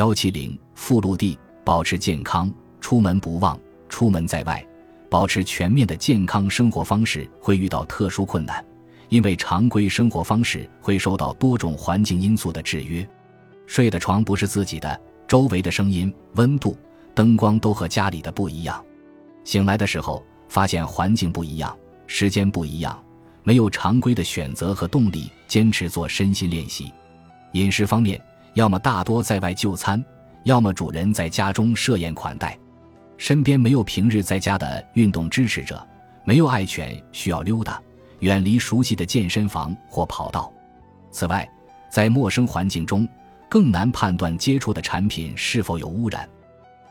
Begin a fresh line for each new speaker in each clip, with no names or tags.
幺七零附录地保持健康，出门不忘。出门在外，保持全面的健康生活方式会遇到特殊困难，因为常规生活方式会受到多种环境因素的制约。睡的床不是自己的，周围的声音、温度、灯光都和家里的不一样。醒来的时候，发现环境不一样，时间不一样，没有常规的选择和动力坚持做身心练习。饮食方面，要么大多在外就餐，要么主人在家中设宴款待。身边没有平日在家的运动支持者，没有爱犬需要溜达，远离熟悉的健身房或跑道。此外，在陌生环境中，更难判断接触的产品是否有污染。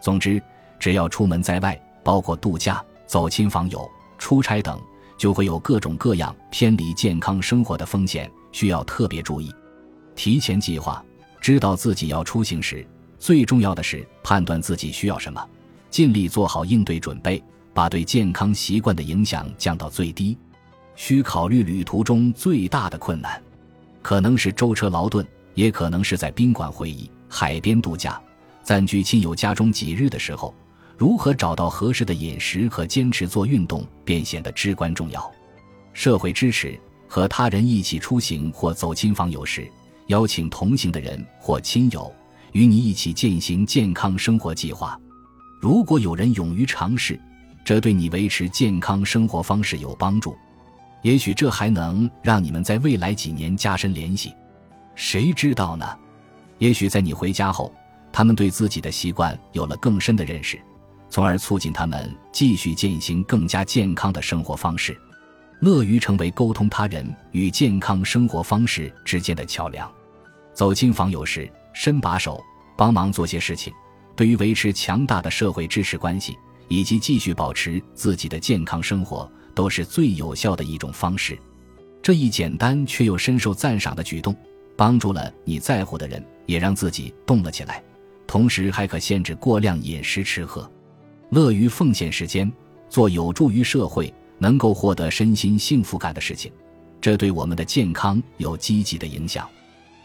总之，只要出门在外，包括度假、走亲访友、出差等，就会有各种各样偏离健康生活的风险，需要特别注意。提前计划，知道自己要出行时，最重要的是判断自己需要什么。尽力做好应对准备，把对健康习惯的影响降到最低。需考虑旅途中最大的困难，可能是舟车劳顿，也可能是在宾馆会议、海边度假、暂居亲友家中几日的时候，如何找到合适的饮食和坚持做运动便显得至关重要。社会支持和他人一起出行或走亲访友时，邀请同行的人或亲友与你一起践行健康生活计划。如果有人勇于尝试，这对你维持健康生活方式有帮助。也许这还能让你们在未来几年加深联系，谁知道呢？也许在你回家后，他们对自己的习惯有了更深的认识，从而促进他们继续践行更加健康的生活方式。乐于成为沟通他人与健康生活方式之间的桥梁。走亲访友时，伸把手帮忙做些事情。对于维持强大的社会支持关系，以及继续保持自己的健康生活，都是最有效的一种方式。这一简单却又深受赞赏的举动，帮助了你在乎的人，也让自己动了起来。同时，还可限制过量饮食吃喝。乐于奉献时间，做有助于社会、能够获得身心幸福感的事情，这对我们的健康有积极的影响。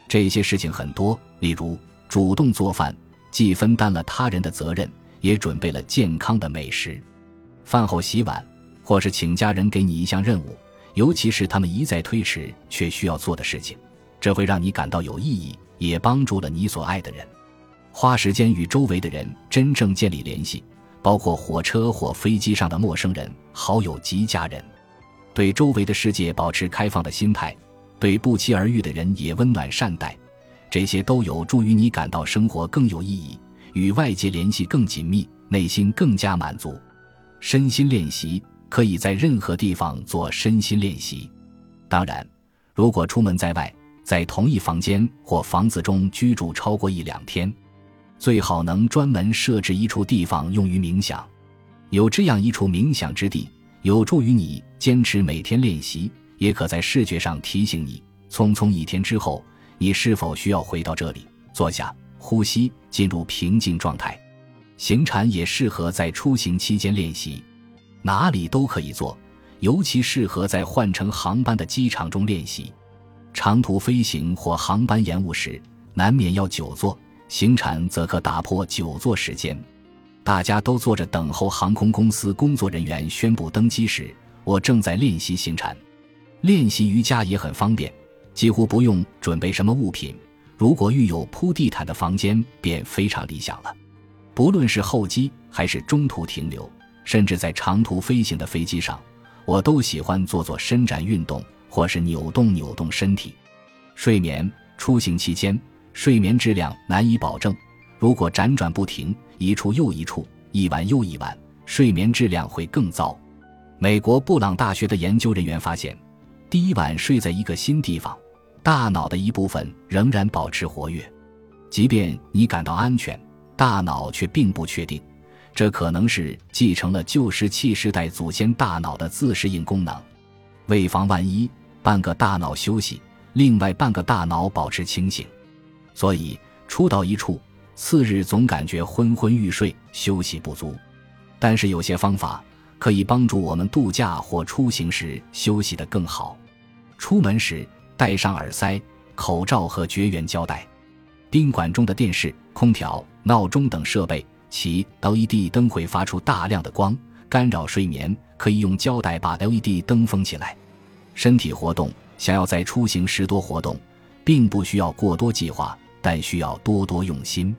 这些事情很多，例如主动做饭。既分担了他人的责任，也准备了健康的美食。饭后洗碗，或是请家人给你一项任务，尤其是他们一再推迟却需要做的事情，这会让你感到有意义，也帮助了你所爱的人。花时间与周围的人真正建立联系，包括火车或飞机上的陌生人、好友及家人。对周围的世界保持开放的心态，对不期而遇的人也温暖善待。这些都有助于你感到生活更有意义，与外界联系更紧密，内心更加满足。身心练习可以在任何地方做身心练习。当然，如果出门在外，在同一房间或房子中居住超过一两天，最好能专门设置一处地方用于冥想。有这样一处冥想之地，有助于你坚持每天练习，也可在视觉上提醒你。匆匆一天之后。你是否需要回到这里坐下呼吸，进入平静状态？行禅也适合在出行期间练习，哪里都可以做，尤其适合在换乘航班的机场中练习。长途飞行或航班延误时，难免要久坐，行禅则可打破久坐时间。大家都坐着等候航空公司工作人员宣布登机时，我正在练习行禅。练习瑜伽也很方便。几乎不用准备什么物品，如果遇有铺地毯的房间，便非常理想了。不论是候机还是中途停留，甚至在长途飞行的飞机上，我都喜欢做做伸展运动，或是扭动扭动身体。睡眠出行期间，睡眠质量难以保证。如果辗转不停，一处又一处，一晚又一晚，睡眠质量会更糟。美国布朗大学的研究人员发现，第一晚睡在一个新地方。大脑的一部分仍然保持活跃，即便你感到安全，大脑却并不确定。这可能是继承了旧石器时代祖先大脑的自适应功能。为防万一，半个大脑休息，另外半个大脑保持清醒。所以初到一处，次日总感觉昏昏欲睡，休息不足。但是有些方法可以帮助我们度假或出行时休息得更好。出门时。戴上耳塞、口罩和绝缘胶带。宾馆中的电视、空调、闹钟等设备，其 LED 灯会发出大量的光，干扰睡眠，可以用胶带把 LED 灯封起来。身体活动，想要在出行时多活动，并不需要过多计划，但需要多多用心。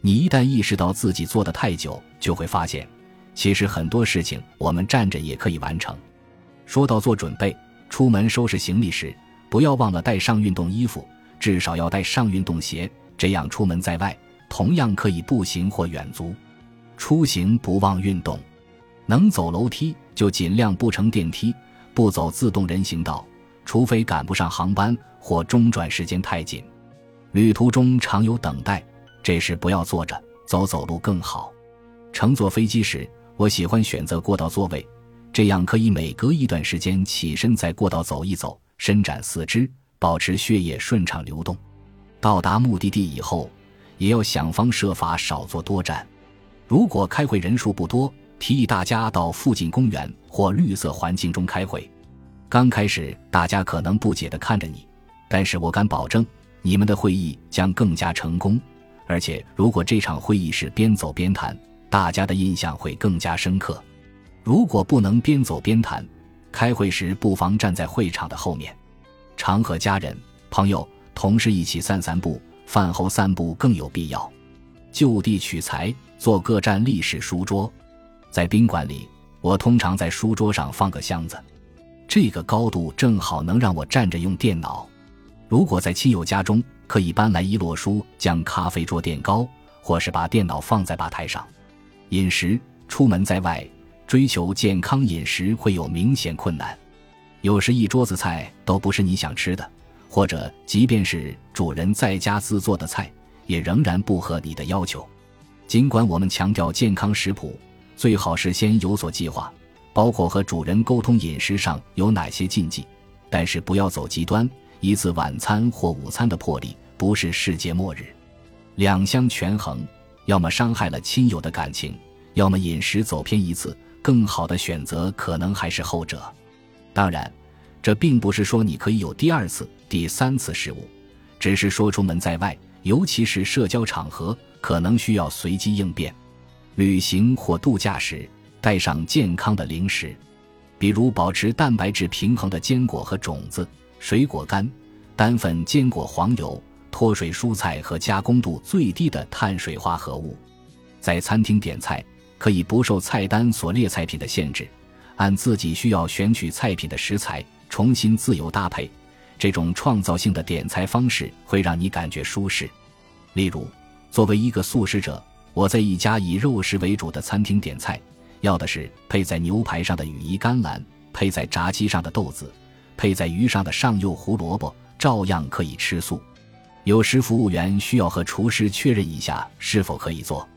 你一旦意识到自己坐得太久，就会发现，其实很多事情我们站着也可以完成。说到做准备，出门收拾行李时，不要忘了带上运动衣服，至少要带上运动鞋，这样出门在外同样可以步行或远足。出行不忘运动，能走楼梯就尽量不乘电梯，不走自动人行道，除非赶不上航班或中转时间太紧。旅途中常有等待。这时不要坐着，走走路更好。乘坐飞机时，我喜欢选择过道座位，这样可以每隔一段时间起身在过道走一走，伸展四肢，保持血液顺畅流动。到达目的地以后，也要想方设法少坐多站。如果开会人数不多，提议大家到附近公园或绿色环境中开会。刚开始大家可能不解地看着你，但是我敢保证，你们的会议将更加成功。而且，如果这场会议是边走边谈，大家的印象会更加深刻。如果不能边走边谈，开会时不妨站在会场的后面，常和家人、朋友、同事一起散散步。饭后散步更有必要。就地取材，做各站历史书桌。在宾馆里，我通常在书桌上放个箱子，这个高度正好能让我站着用电脑。如果在亲友家中，可以搬来一摞书，将咖啡桌垫高，或是把电脑放在吧台上。饮食，出门在外，追求健康饮食会有明显困难。有时一桌子菜都不是你想吃的，或者即便是主人在家自做的菜，也仍然不合你的要求。尽管我们强调健康食谱，最好是先有所计划，包括和主人沟通饮食上有哪些禁忌，但是不要走极端。一次晚餐或午餐的魄力不是世界末日，两相权衡，要么伤害了亲友的感情，要么饮食走偏一次，更好的选择可能还是后者。当然，这并不是说你可以有第二次、第三次失误，只是说出门在外，尤其是社交场合，可能需要随机应变。旅行或度假时，带上健康的零食，比如保持蛋白质平衡的坚果和种子。水果干、单份坚果黄油、脱水蔬菜和加工度最低的碳水化合物。在餐厅点菜，可以不受菜单所列菜品的限制，按自己需要选取菜品的食材，重新自由搭配。这种创造性的点菜方式会让你感觉舒适。例如，作为一个素食者，我在一家以肉食为主的餐厅点菜，要的是配在牛排上的羽衣甘蓝，配在炸鸡上的豆子。配在鱼上的上釉胡萝卜照样可以吃素。有时服务员需要和厨师确认一下是否可以做，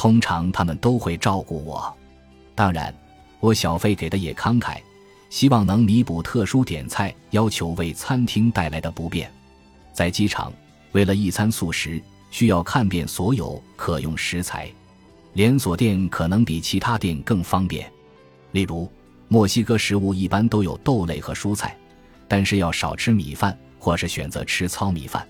通常他们都会照顾我。当然，我小费给的也慷慨，希望能弥补特殊点菜要求为餐厅带来的不便。在机场，为了一餐素食，需要看遍所有可用食材。连锁店可能比其他店更方便，例如。墨西哥食物一般都有豆类和蔬菜，但是要少吃米饭，或是选择吃糙米饭。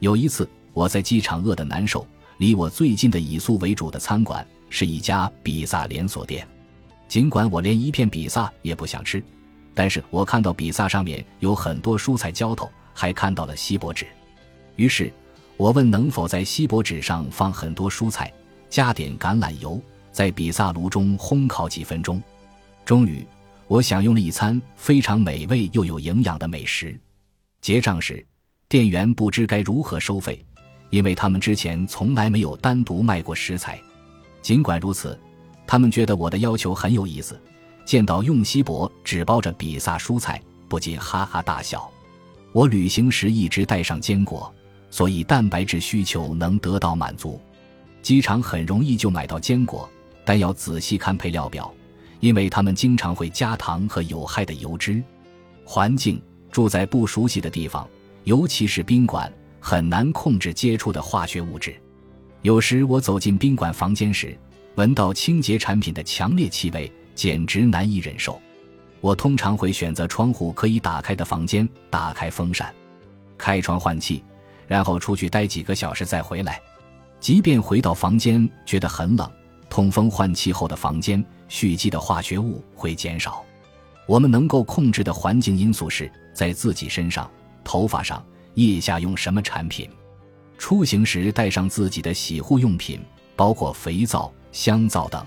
有一次我在机场饿得难受，离我最近的以素为主的餐馆是一家比萨连锁店。尽管我连一片比萨也不想吃，但是我看到比萨上面有很多蔬菜浇头，还看到了锡箔纸。于是我问能否在锡箔纸上放很多蔬菜，加点橄榄油，在比萨炉中烘烤几分钟。终于，我享用了一餐非常美味又有营养的美食。结账时，店员不知该如何收费，因为他们之前从来没有单独卖过食材。尽管如此，他们觉得我的要求很有意思。见到用锡箔纸包着比萨蔬菜，不禁哈哈大笑。我旅行时一直带上坚果，所以蛋白质需求能得到满足。机场很容易就买到坚果，但要仔细看配料表。因为他们经常会加糖和有害的油脂，环境住在不熟悉的地方，尤其是宾馆，很难控制接触的化学物质。有时我走进宾馆房间时，闻到清洁产品的强烈气味，简直难以忍受。我通常会选择窗户可以打开的房间，打开风扇，开窗换气，然后出去待几个小时再回来。即便回到房间觉得很冷，通风换气后的房间蓄积的化学物会减少。我们能够控制的环境因素是在自己身上、头发上、腋下用什么产品。出行时带上自己的洗护用品，包括肥皂、香皂等。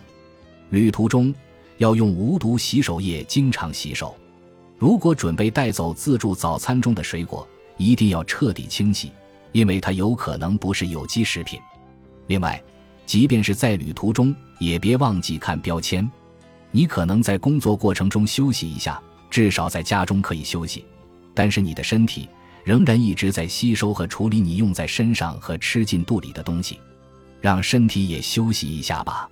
旅途中要用无毒洗手液经常洗手。如果准备带走自助早餐中的水果，一定要彻底清洗，因为它有可能不是有机食品。另外，即便是在旅途中，也别忘记看标签。你可能在工作过程中休息一下，至少在家中可以休息，但是你的身体仍然一直在吸收和处理你用在身上和吃进肚里的东西，让身体也休息一下吧。